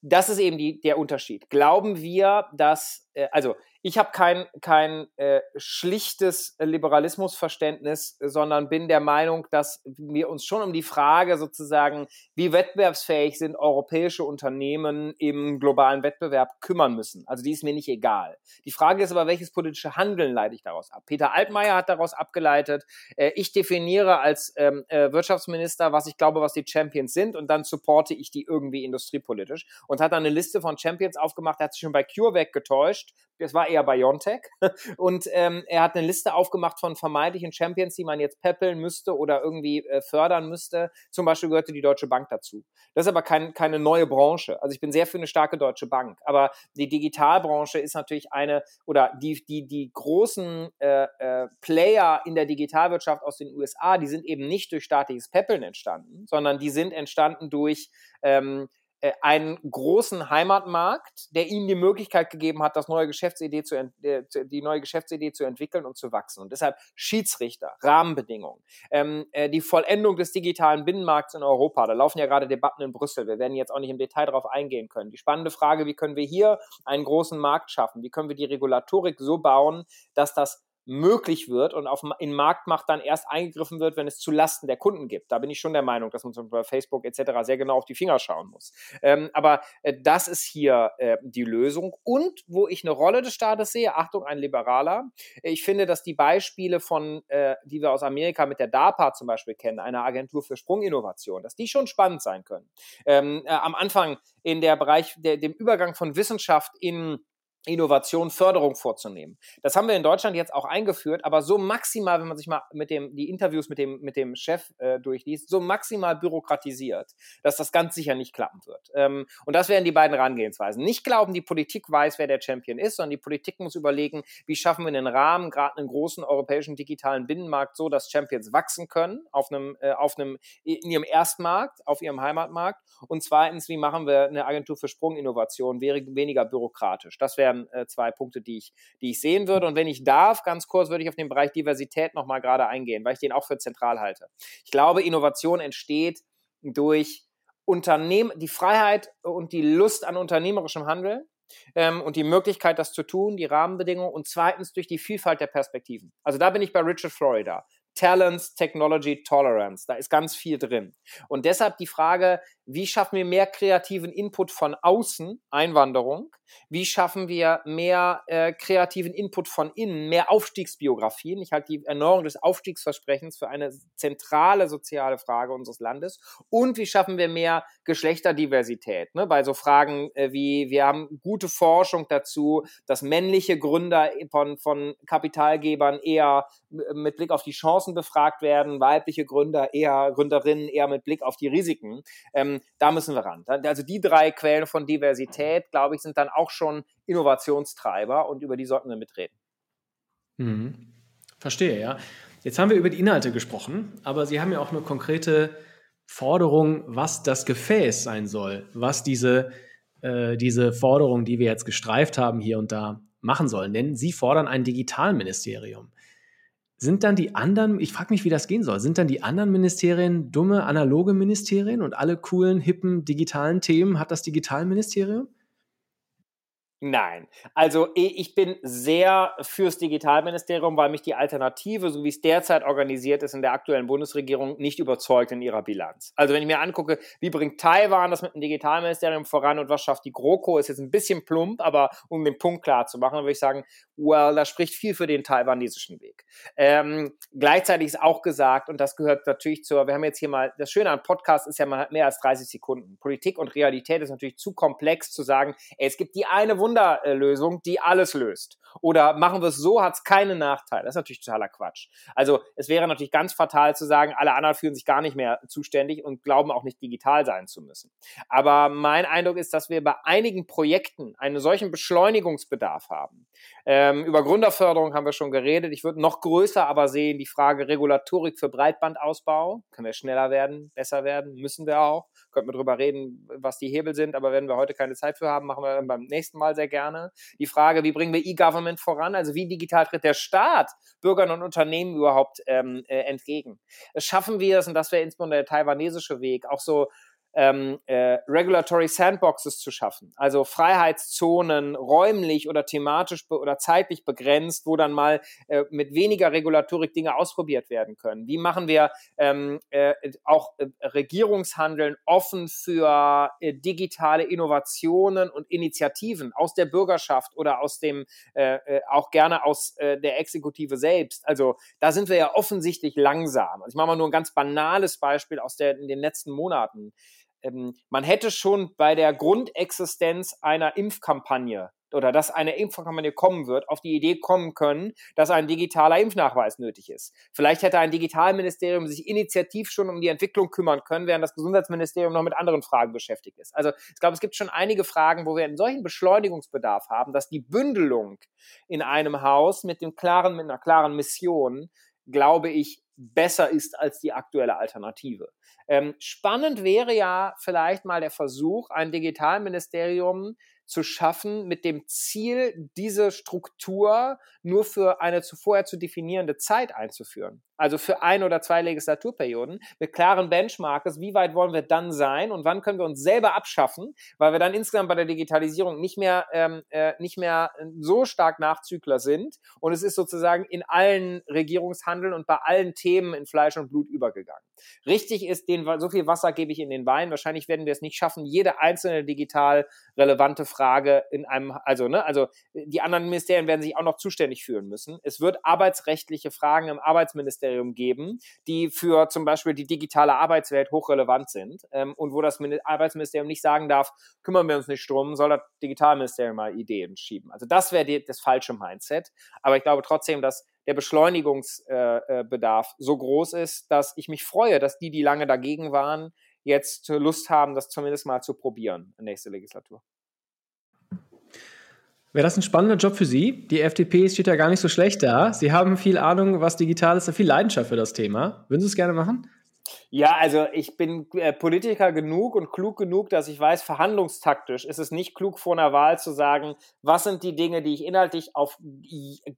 das ist eben die, der Unterschied. Glauben wir, dass, äh, also ich habe kein, kein äh, schlichtes Liberalismusverständnis, sondern bin der Meinung, dass wir uns schon um die Frage sozusagen, wie wettbewerbsfähig sind europäische Unternehmen im globalen Wettbewerb kümmern müssen. Also die ist mir nicht egal. Die Frage ist aber, welches politische Handeln leite ich daraus ab? Peter Altmaier hat daraus abgeleitet, äh, ich definiere als ähm, äh, Wirtschaftsminister, was ich glaube, was die Champions sind und dann supporte ich die irgendwie industriepolitisch und hat dann eine Liste von Champions aufgemacht, hat sich schon bei CureVac getäuscht, das war eher Biontech. Und ähm, er hat eine Liste aufgemacht von vermeintlichen Champions, die man jetzt peppeln müsste oder irgendwie äh, fördern müsste. Zum Beispiel gehörte die Deutsche Bank dazu. Das ist aber kein, keine neue Branche. Also ich bin sehr für eine starke Deutsche Bank. Aber die Digitalbranche ist natürlich eine, oder die, die, die großen äh, äh, Player in der Digitalwirtschaft aus den USA, die sind eben nicht durch staatliches Peppeln entstanden, sondern die sind entstanden durch ähm, äh, einen großen Heimatmarkt, der ihnen die Möglichkeit gegeben hat, das neue Geschäftsidee zu, äh, die neue Geschäftsidee zu entwickeln und zu wachsen. Und deshalb Schiedsrichter, Rahmenbedingungen, ähm, äh, die Vollendung des digitalen Binnenmarkts in Europa. Da laufen ja gerade Debatten in Brüssel. Wir werden jetzt auch nicht im Detail darauf eingehen können. Die spannende Frage, wie können wir hier einen großen Markt schaffen? Wie können wir die Regulatorik so bauen, dass das möglich wird und auf, in Marktmacht dann erst eingegriffen wird, wenn es zu Lasten der Kunden gibt. Da bin ich schon der Meinung, dass man zum Beispiel bei Facebook etc. sehr genau auf die Finger schauen muss. Ähm, aber äh, das ist hier äh, die Lösung. Und wo ich eine Rolle des Staates sehe, Achtung, ein Liberaler, ich finde, dass die Beispiele von, äh, die wir aus Amerika mit der DARPA zum Beispiel kennen, einer Agentur für Sprunginnovation, dass die schon spannend sein können. Ähm, äh, am Anfang in der Bereich, der, dem Übergang von Wissenschaft in Innovation, Förderung vorzunehmen. Das haben wir in Deutschland jetzt auch eingeführt, aber so maximal, wenn man sich mal mit dem, die Interviews mit dem, mit dem Chef äh, durchliest, so maximal bürokratisiert, dass das ganz sicher nicht klappen wird. Ähm, und das wären die beiden Herangehensweisen. Nicht glauben, die Politik weiß, wer der Champion ist, sondern die Politik muss überlegen, wie schaffen wir den Rahmen, gerade einen großen europäischen digitalen Binnenmarkt, so dass Champions wachsen können auf einem, äh, auf einem, in ihrem Erstmarkt, auf ihrem Heimatmarkt. Und zweitens, wie machen wir eine Agentur für Sprunginnovation, wäre weniger bürokratisch. Das wären wären äh, zwei Punkte, die ich, die ich sehen würde. Und wenn ich darf, ganz kurz würde ich auf den Bereich Diversität nochmal gerade eingehen, weil ich den auch für zentral halte. Ich glaube, Innovation entsteht durch Unternehmen, die Freiheit und die Lust an unternehmerischem Handeln ähm, und die Möglichkeit, das zu tun, die Rahmenbedingungen und zweitens durch die Vielfalt der Perspektiven. Also da bin ich bei Richard Florida. Talents, Technology, Tolerance. Da ist ganz viel drin. Und deshalb die Frage, wie schaffen wir mehr kreativen Input von außen, Einwanderung? Wie schaffen wir mehr äh, kreativen Input von innen, mehr Aufstiegsbiografien? Ich halte die Erneuerung des Aufstiegsversprechens für eine zentrale soziale Frage unseres Landes. Und wie schaffen wir mehr Geschlechterdiversität? Ne? Bei so Fragen äh, wie, wir haben gute Forschung dazu, dass männliche Gründer von, von Kapitalgebern eher mit Blick auf die Chancen befragt werden, weibliche Gründer eher, Gründerinnen eher mit Blick auf die Risiken. Ähm, da müssen wir ran. Also die drei Quellen von Diversität, glaube ich, sind dann auch schon Innovationstreiber und über die sollten wir mitreden. Mhm. Verstehe, ja. Jetzt haben wir über die Inhalte gesprochen, aber Sie haben ja auch eine konkrete Forderung, was das Gefäß sein soll, was diese, äh, diese Forderung, die wir jetzt gestreift haben, hier und da machen sollen. Denn Sie fordern ein Digitalministerium. Sind dann die anderen, ich frage mich, wie das gehen soll, sind dann die anderen Ministerien dumme, analoge Ministerien und alle coolen, hippen, digitalen Themen hat das Digitalministerium? Nein, also ich bin sehr fürs Digitalministerium, weil mich die Alternative, so wie es derzeit organisiert ist in der aktuellen Bundesregierung, nicht überzeugt in ihrer Bilanz. Also wenn ich mir angucke, wie bringt Taiwan das mit dem Digitalministerium voran und was schafft die GroKo, ist jetzt ein bisschen plump, aber um den Punkt klar zu machen, würde ich sagen, well, da spricht viel für den taiwanesischen Weg. Ähm, gleichzeitig ist auch gesagt, und das gehört natürlich zur, wir haben jetzt hier mal, das Schöne an Podcast ist ja, man hat mehr als 30 Sekunden. Politik und Realität ist natürlich zu komplex zu sagen, ey, es gibt die eine Wunderlösung, die alles löst. Oder machen wir es so, hat es keinen Nachteil. Das ist natürlich totaler Quatsch. Also es wäre natürlich ganz fatal zu sagen, alle anderen fühlen sich gar nicht mehr zuständig und glauben auch nicht digital sein zu müssen. Aber mein Eindruck ist, dass wir bei einigen Projekten einen solchen Beschleunigungsbedarf haben. Ähm, über Gründerförderung haben wir schon geredet. Ich würde noch größer aber sehen die Frage Regulatorik für Breitbandausbau. Können wir schneller werden, besser werden? Müssen wir auch. Könnten wir drüber reden, was die Hebel sind, aber wenn wir heute keine Zeit für haben, machen wir dann beim nächsten Mal sehr gerne. Die Frage, wie bringen wir E-Government voran? Also wie digital tritt der Staat Bürgern und Unternehmen überhaupt ähm, äh, entgegen? Schaffen wir es, und das wäre insbesondere der taiwanesische Weg, auch so ähm, äh, Regulatory Sandboxes zu schaffen, also Freiheitszonen räumlich oder thematisch oder zeitlich begrenzt, wo dann mal äh, mit weniger Regulatorik Dinge ausprobiert werden können. Wie machen wir ähm, äh, auch äh, Regierungshandeln offen für äh, digitale Innovationen und Initiativen aus der Bürgerschaft oder aus dem äh, auch gerne aus der Exekutive selbst? Also da sind wir ja offensichtlich langsam. Also ich mache mal nur ein ganz banales Beispiel aus der, in den letzten Monaten man hätte schon bei der Grundexistenz einer Impfkampagne oder dass eine Impfkampagne kommen wird, auf die Idee kommen können, dass ein digitaler Impfnachweis nötig ist. Vielleicht hätte ein Digitalministerium sich initiativ schon um die Entwicklung kümmern können, während das Gesundheitsministerium noch mit anderen Fragen beschäftigt ist. Also ich glaube, es gibt schon einige Fragen, wo wir einen solchen Beschleunigungsbedarf haben, dass die Bündelung in einem Haus mit dem klaren, mit einer klaren Mission, glaube ich, besser ist als die aktuelle Alternative. Ähm, spannend wäre ja vielleicht mal der Versuch, ein Digitalministerium zu schaffen mit dem Ziel, diese Struktur nur für eine zuvor zu definierende Zeit einzuführen. Also für ein oder zwei Legislaturperioden mit klaren Benchmarks, wie weit wollen wir dann sein und wann können wir uns selber abschaffen, weil wir dann insgesamt bei der Digitalisierung nicht mehr, ähm, äh, nicht mehr so stark Nachzügler sind und es ist sozusagen in allen Regierungshandeln und bei allen Themen in Fleisch und Blut übergegangen. Richtig ist, den, so viel Wasser gebe ich in den Wein. Wahrscheinlich werden wir es nicht schaffen, jede einzelne digital relevante Frage in einem, also, ne, also die anderen Ministerien werden sich auch noch zuständig fühlen müssen. Es wird arbeitsrechtliche Fragen im Arbeitsministerium geben, die für zum Beispiel die digitale Arbeitswelt hochrelevant sind ähm, und wo das Arbeitsministerium nicht sagen darf, kümmern wir uns nicht drum, soll das Digitalministerium mal Ideen schieben. Also das wäre das falsche Mindset. Aber ich glaube trotzdem, dass der Beschleunigungsbedarf äh, so groß ist, dass ich mich freue, dass die, die lange dagegen waren, jetzt Lust haben, das zumindest mal zu probieren, nächste Legislatur. Wäre das ein spannender Job für Sie? Die FDP steht ja gar nicht so schlecht da. Sie haben viel Ahnung, was digital ist, viel Leidenschaft für das Thema. Würden Sie es gerne machen? Ja, also ich bin äh, Politiker genug und klug genug, dass ich weiß, verhandlungstaktisch ist es nicht klug vor einer Wahl zu sagen, was sind die Dinge, die ich inhaltlich auf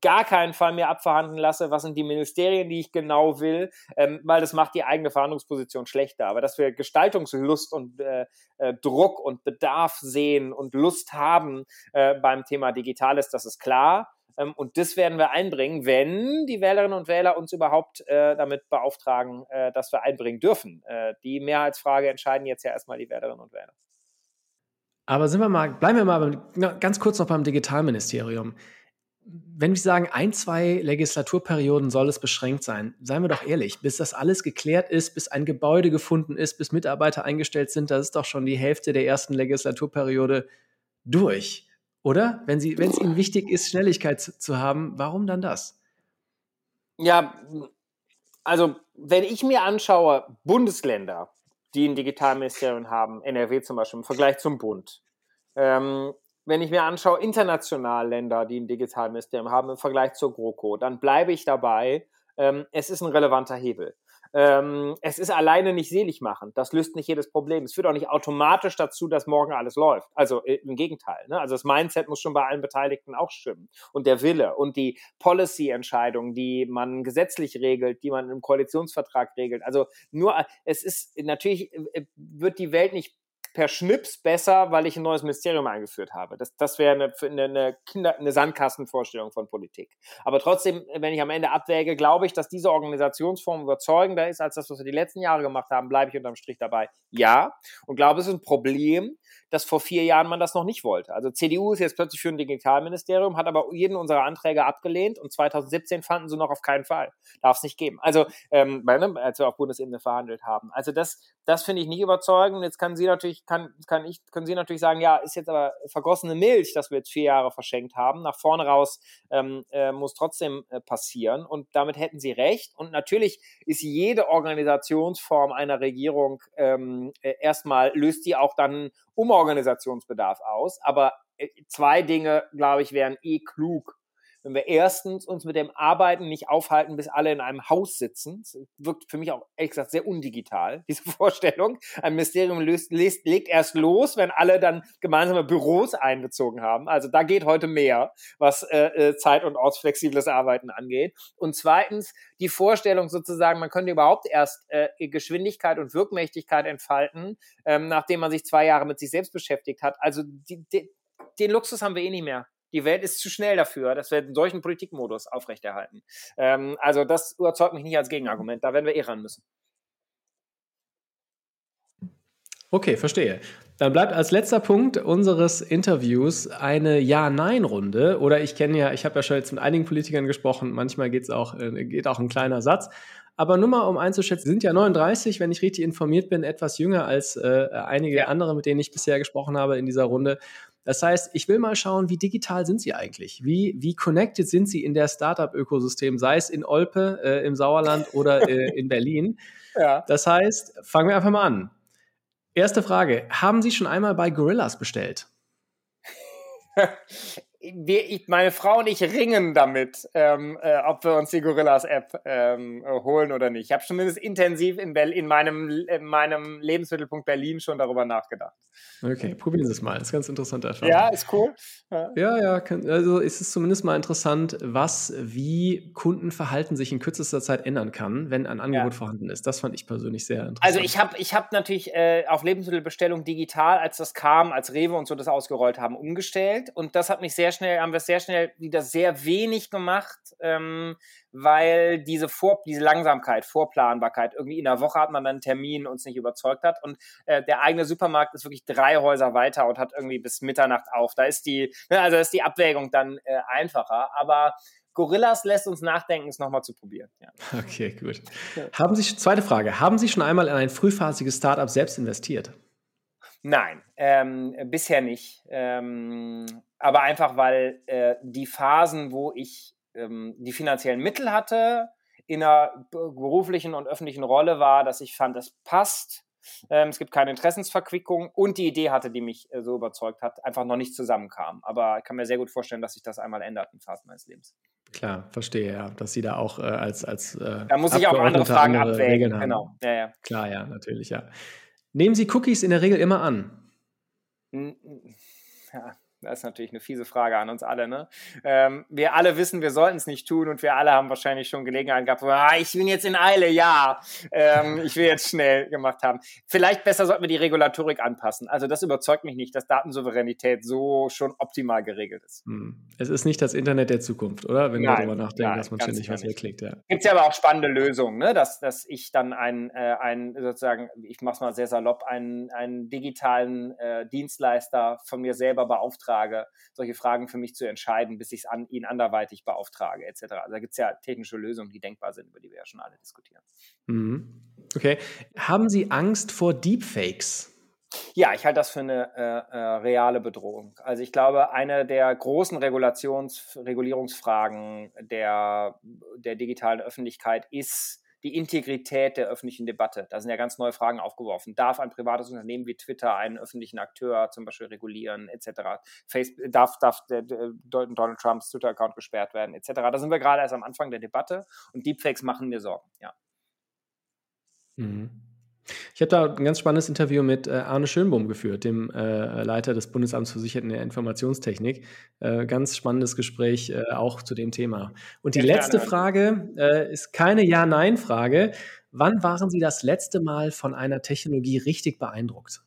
gar keinen Fall mehr abverhandeln lasse, was sind die Ministerien, die ich genau will, ähm, weil das macht die eigene Verhandlungsposition schlechter. Aber dass wir Gestaltungslust und äh, äh, Druck und Bedarf sehen und Lust haben äh, beim Thema Digitales, das ist klar. Ähm, und das werden wir einbringen, wenn die Wählerinnen und Wähler uns überhaupt äh, damit beauftragen, äh, dass wir einbringen dürfen. Äh, die Mehrheitsfrage entscheiden jetzt ja erstmal die Wählerinnen und Wähler. Aber sind wir mal, bleiben wir mal ganz kurz noch beim Digitalministerium. Wenn wir sagen, ein, zwei Legislaturperioden soll es beschränkt sein, seien wir doch ehrlich, bis das alles geklärt ist, bis ein Gebäude gefunden ist, bis Mitarbeiter eingestellt sind, das ist doch schon die Hälfte der ersten Legislaturperiode durch. Oder? Wenn, es ihnen wichtig ist, Schnelligkeit zu, zu haben, warum dann das? Ja, also wenn ich mir anschaue, Bundesländer, die ein Digitalministerium haben, NRW zum Beispiel im Vergleich zum Bund, ähm, wenn ich mir anschaue, international Länder, die ein Digitalministerium haben im Vergleich zur GroKo, dann bleibe ich dabei, ähm, es ist ein relevanter Hebel. Ähm, es ist alleine nicht selig machen. Das löst nicht jedes Problem. Es führt auch nicht automatisch dazu, dass morgen alles läuft. Also äh, im Gegenteil. Ne? Also das Mindset muss schon bei allen Beteiligten auch stimmen. Und der Wille und die Policy-Entscheidungen, die man gesetzlich regelt, die man im Koalitionsvertrag regelt. Also nur, äh, es ist natürlich, äh, wird die Welt nicht per Schnips besser, weil ich ein neues Ministerium eingeführt habe. Das, das wäre eine, eine, eine, Kinder, eine Sandkastenvorstellung von Politik. Aber trotzdem, wenn ich am Ende abwäge, glaube ich, dass diese Organisationsform überzeugender ist als das, was wir die letzten Jahre gemacht haben, bleibe ich unterm Strich dabei. Ja. Und glaube, es ist ein Problem, dass vor vier Jahren man das noch nicht wollte. Also CDU ist jetzt plötzlich für ein Digitalministerium, hat aber jeden unserer Anträge abgelehnt und 2017 fanden sie noch auf keinen Fall. Darf es nicht geben. Also, ähm, ne, als wir auf Bundesebene verhandelt haben. Also das, das finde ich nicht überzeugend. Jetzt kann sie natürlich kann, kann ich, können Sie natürlich sagen, ja, ist jetzt aber vergossene Milch, dass wir jetzt vier Jahre verschenkt haben. Nach vorne raus ähm, äh, muss trotzdem äh, passieren. Und damit hätten Sie recht. Und natürlich ist jede Organisationsform einer Regierung ähm, äh, erstmal, löst die auch dann Umorganisationsbedarf aus. Aber äh, zwei Dinge, glaube ich, wären eh klug wenn wir erstens uns mit dem Arbeiten nicht aufhalten, bis alle in einem Haus sitzen. Das wirkt für mich auch ehrlich gesagt sehr undigital, diese Vorstellung. Ein Ministerium löst, legt, legt erst los, wenn alle dann gemeinsame Büros einbezogen haben. Also da geht heute mehr, was äh, äh zeit- und ortsflexibles Arbeiten angeht. Und zweitens die Vorstellung sozusagen, man könnte überhaupt erst äh, Geschwindigkeit und Wirkmächtigkeit entfalten, ähm, nachdem man sich zwei Jahre mit sich selbst beschäftigt hat. Also die, die, den Luxus haben wir eh nicht mehr. Die Welt ist zu schnell dafür, dass wir einen solchen Politikmodus aufrechterhalten. Ähm, also das überzeugt mich nicht als Gegenargument. Da werden wir eh ran müssen. Okay, verstehe. Dann bleibt als letzter Punkt unseres Interviews eine Ja-Nein-Runde. Oder ich kenne ja, ich habe ja schon jetzt mit einigen Politikern gesprochen, manchmal geht's auch, äh, geht auch ein kleiner Satz. Aber nur mal, um einzuschätzen, sind ja 39, wenn ich richtig informiert bin, etwas jünger als äh, einige ja. andere, mit denen ich bisher gesprochen habe in dieser Runde. Das heißt, ich will mal schauen, wie digital sind Sie eigentlich? Wie, wie connected sind Sie in der Startup-Ökosystem, sei es in Olpe, äh, im Sauerland oder äh, in Berlin? Ja. Das heißt, fangen wir einfach mal an. Erste Frage: Haben Sie schon einmal bei Gorillas bestellt? wir, meine Frau und ich ringen damit, ähm, äh, ob wir uns die Gorillas-App ähm, holen oder nicht. Ich habe zumindest intensiv in, in, meinem, in meinem Lebensmittelpunkt Berlin schon darüber nachgedacht. Okay, probieren Sie es mal. Das ist ganz interessant Erfahrung. Ja, ist cool. Ja, ja, ja kann, also ist es zumindest mal interessant, was, wie Kundenverhalten sich in kürzester Zeit ändern kann, wenn ein Angebot ja. vorhanden ist. Das fand ich persönlich sehr interessant. Also ich habe ich hab natürlich äh, auf Lebensmittelbestellung digital, als das kam, als Rewe und so das ausgerollt haben, umgestellt. Und das hat mich sehr schnell, haben wir sehr schnell wieder sehr wenig gemacht, ähm, weil diese, Vor diese Langsamkeit, Vorplanbarkeit, irgendwie in der Woche hat man dann einen Termin uns nicht überzeugt hat. Und äh, der eigene Supermarkt ist wirklich drei Häuser weiter und hat irgendwie bis Mitternacht auf. Da ist die, ne, also ist die Abwägung dann äh, einfacher. Aber Gorillas lässt uns nachdenken, es nochmal zu probieren. Ja. Okay, gut. Haben Sie, zweite Frage, haben Sie schon einmal in ein frühphasiges Startup selbst investiert? Nein, ähm, bisher nicht. Ähm, aber einfach, weil äh, die Phasen, wo ich ähm, die finanziellen Mittel hatte, in einer beruflichen und öffentlichen Rolle war, dass ich fand, es passt. Ähm, es gibt keine Interessensverquickung und die Idee hatte, die mich äh, so überzeugt hat, einfach noch nicht zusammenkam. Aber ich kann mir sehr gut vorstellen, dass sich das einmal ändert in Phasen meines Lebens. Klar, verstehe, ja, dass Sie da auch äh, als, als äh, Da muss ich auch andere Fragen andere abwägen. Genau, ja, ja. Klar, ja, natürlich, ja. Nehmen Sie Cookies in der Regel immer an? Ja, das ist natürlich eine fiese Frage an uns alle. Ne? Ähm, wir alle wissen, wir sollten es nicht tun und wir alle haben wahrscheinlich schon Gelegenheit gehabt, ah, ich bin jetzt in Eile, ja, ähm, ich will jetzt schnell gemacht haben. Vielleicht besser sollten wir die Regulatorik anpassen. Also das überzeugt mich nicht, dass Datensouveränität so schon optimal geregelt ist. Hm. Es ist nicht das Internet der Zukunft, oder? Wenn nein, wir darüber nachdenken, nein, dass man ständig was wegklickt. Ja. Gibt es ja aber auch spannende Lösungen, ne? dass, dass ich dann einen, äh, einen sozusagen, ich mache es mal sehr salopp, einen, einen digitalen äh, Dienstleister von mir selber beauftrage beauftrage, solche Fragen für mich zu entscheiden, bis ich an, ihn anderweitig beauftrage, etc. Also da gibt es ja technische Lösungen, die denkbar sind, über die wir ja schon alle diskutieren. Mhm. Okay. Haben Sie Angst vor Deepfakes? Ja, ich halte das für eine äh, äh, reale Bedrohung. Also ich glaube, eine der großen Regulations Regulierungsfragen der, der digitalen Öffentlichkeit ist die Integrität der öffentlichen Debatte. Da sind ja ganz neue Fragen aufgeworfen. Darf ein privates Unternehmen wie Twitter einen öffentlichen Akteur zum Beispiel regulieren, etc.? Facebook, darf, darf der, der Donald Trumps Twitter-Account gesperrt werden, etc.? Da sind wir gerade erst am Anfang der Debatte und Deepfakes machen mir Sorgen, ja. Mhm. Ich habe da ein ganz spannendes Interview mit äh, Arne Schönbohm geführt, dem äh, Leiter des Bundesamts für Sicherheit in der Informationstechnik. Äh, ganz spannendes Gespräch auch zu dem Thema. Und die letzte Frage ist keine Ja-Nein-Frage. Wann waren Sie das letzte Mal von einer Technologie richtig beeindruckt?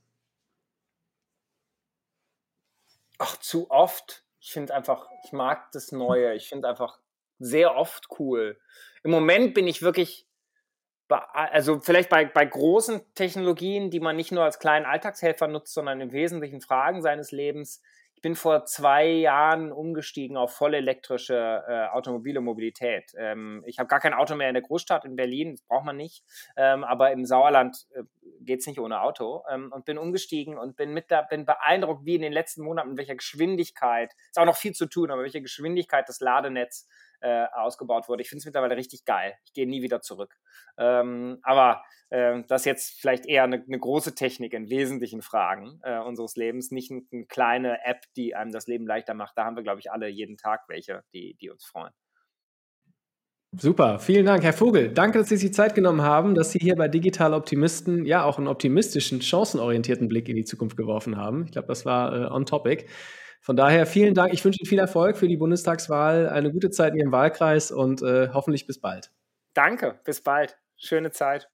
Ach, zu oft. Ich finde einfach, ich mag das Neue. Ich finde einfach sehr oft cool. Im Moment bin ich wirklich also vielleicht bei, bei großen Technologien, die man nicht nur als kleinen Alltagshelfer nutzt, sondern in wesentlichen Fragen seines Lebens. Ich bin vor zwei Jahren umgestiegen auf voll elektrische äh, automobile Mobilität. Ähm, ich habe gar kein Auto mehr in der Großstadt in Berlin, das braucht man nicht. Ähm, aber im Sauerland äh, geht es nicht ohne Auto ähm, und bin umgestiegen und bin mit da, bin beeindruckt, wie in den letzten Monaten, mit welcher Geschwindigkeit, ist auch noch viel zu tun, aber welche Geschwindigkeit das Ladenetz äh, ausgebaut wurde. Ich finde es mittlerweile richtig geil. Ich gehe nie wieder zurück. Ähm, aber äh, das ist jetzt vielleicht eher eine, eine große Technik in wesentlichen Fragen äh, unseres Lebens, nicht eine, eine kleine App, die einem das Leben leichter macht. Da haben wir, glaube ich, alle jeden Tag welche, die, die uns freuen. Super, vielen Dank, Herr Vogel. Danke, dass Sie sich Zeit genommen haben, dass Sie hier bei Digital Optimisten ja auch einen optimistischen, chancenorientierten Blick in die Zukunft geworfen haben. Ich glaube, das war äh, on topic. Von daher vielen Dank. Ich wünsche Ihnen viel Erfolg für die Bundestagswahl, eine gute Zeit in Ihrem Wahlkreis und äh, hoffentlich bis bald. Danke, bis bald. Schöne Zeit.